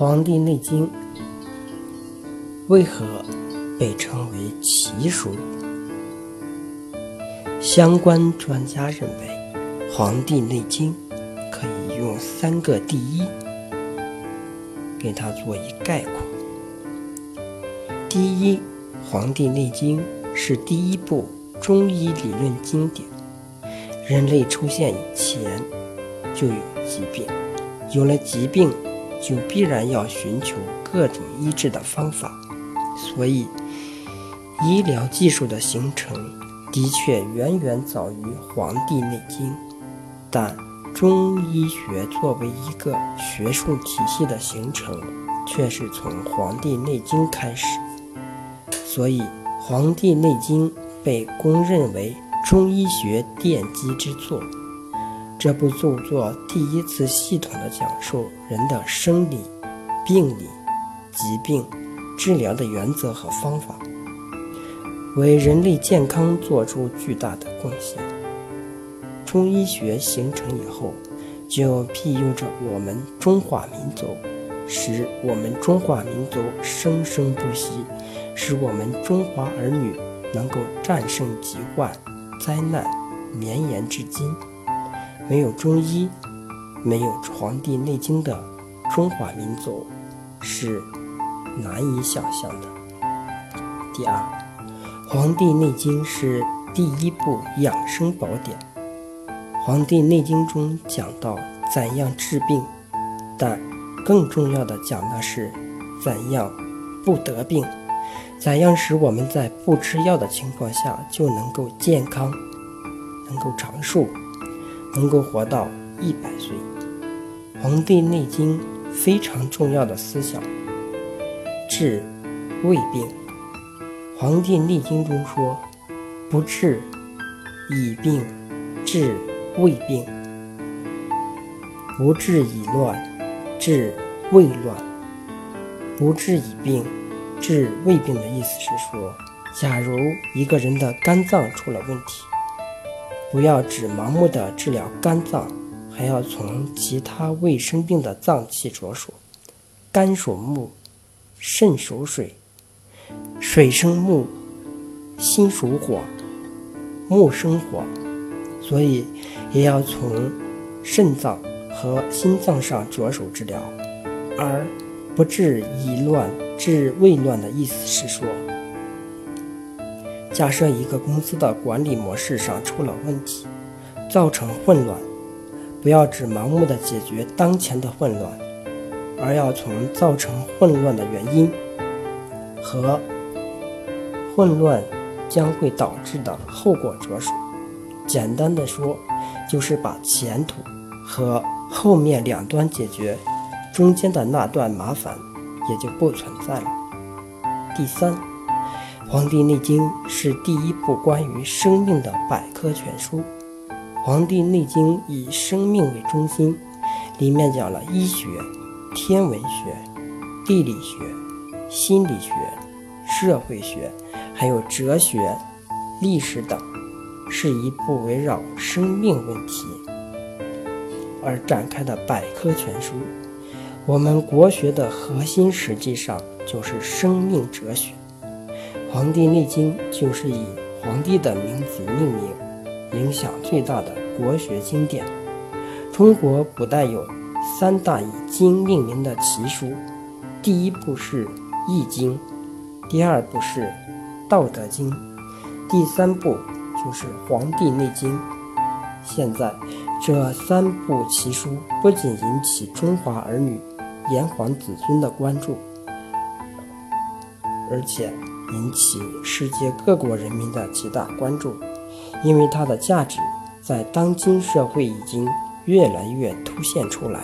黄帝内经》为何被称为奇书？相关专家认为，《黄帝内经》可以用三个“第一”给它做一概括。第一，《黄帝内经》是第一部中医理论经典。人类出现以前就有疾病，有了疾病。就必然要寻求各种医治的方法，所以医疗技术的形成的确远远早于《黄帝内经》，但中医学作为一个学术体系的形成，却是从《黄帝内经》开始，所以《黄帝内经》被公认为中医学奠基之作。这部著作第一次系统地讲述人的生理、病理、疾病治疗的原则和方法，为人类健康做出巨大的贡献。中医学形成以后，就庇佑着我们中华民族，使我们中华民族生生不息，使我们中华儿女能够战胜疾患、灾难，绵延至今。没有中医，没有《黄帝内经》的中华民族是难以想象的。第二，《黄帝内经》是第一部养生宝典，《黄帝内经》中讲到怎样治病，但更重要的讲的是怎样不得病，怎样使我们在不吃药的情况下就能够健康，能够长寿。能够活到一百岁，《黄帝内经》非常重要的思想，治胃病。《黄帝内经》中说：“不治已病，治未病；不治已乱，治未乱；不治已病，治未病。”的意思是说，假如一个人的肝脏出了问题。不要只盲目的治疗肝脏，还要从其他未生病的脏器着手。肝属木，肾属水，水生木，心属火，木生火，所以也要从肾脏和心脏上着手治疗，而不治已乱，治未乱的意思是说。假设一个公司的管理模式上出了问题，造成混乱，不要只盲目的解决当前的混乱，而要从造成混乱的原因和混乱将会导致的后果着手。简单的说，就是把前途和后面两端解决，中间的那段麻烦也就不存在了。第三。《黄帝内经》是第一部关于生命的百科全书。《黄帝内经》以生命为中心，里面讲了医学、天文学、地理学、心理学、社会学，还有哲学、历史等，是一部围绕生命问题而展开的百科全书。我们国学的核心实际上就是生命哲学。《黄帝内经》就是以皇帝的名字命名，影响最大的国学经典。中国古代有三大以经命名的奇书，第一部是《易经》，第二部是《道德经》，第三部就是《黄帝内经》。现在，这三部奇书不仅引起中华儿女、炎黄子孙的关注，而且。引起世界各国人民的极大关注，因为它的价值在当今社会已经越来越凸显出来。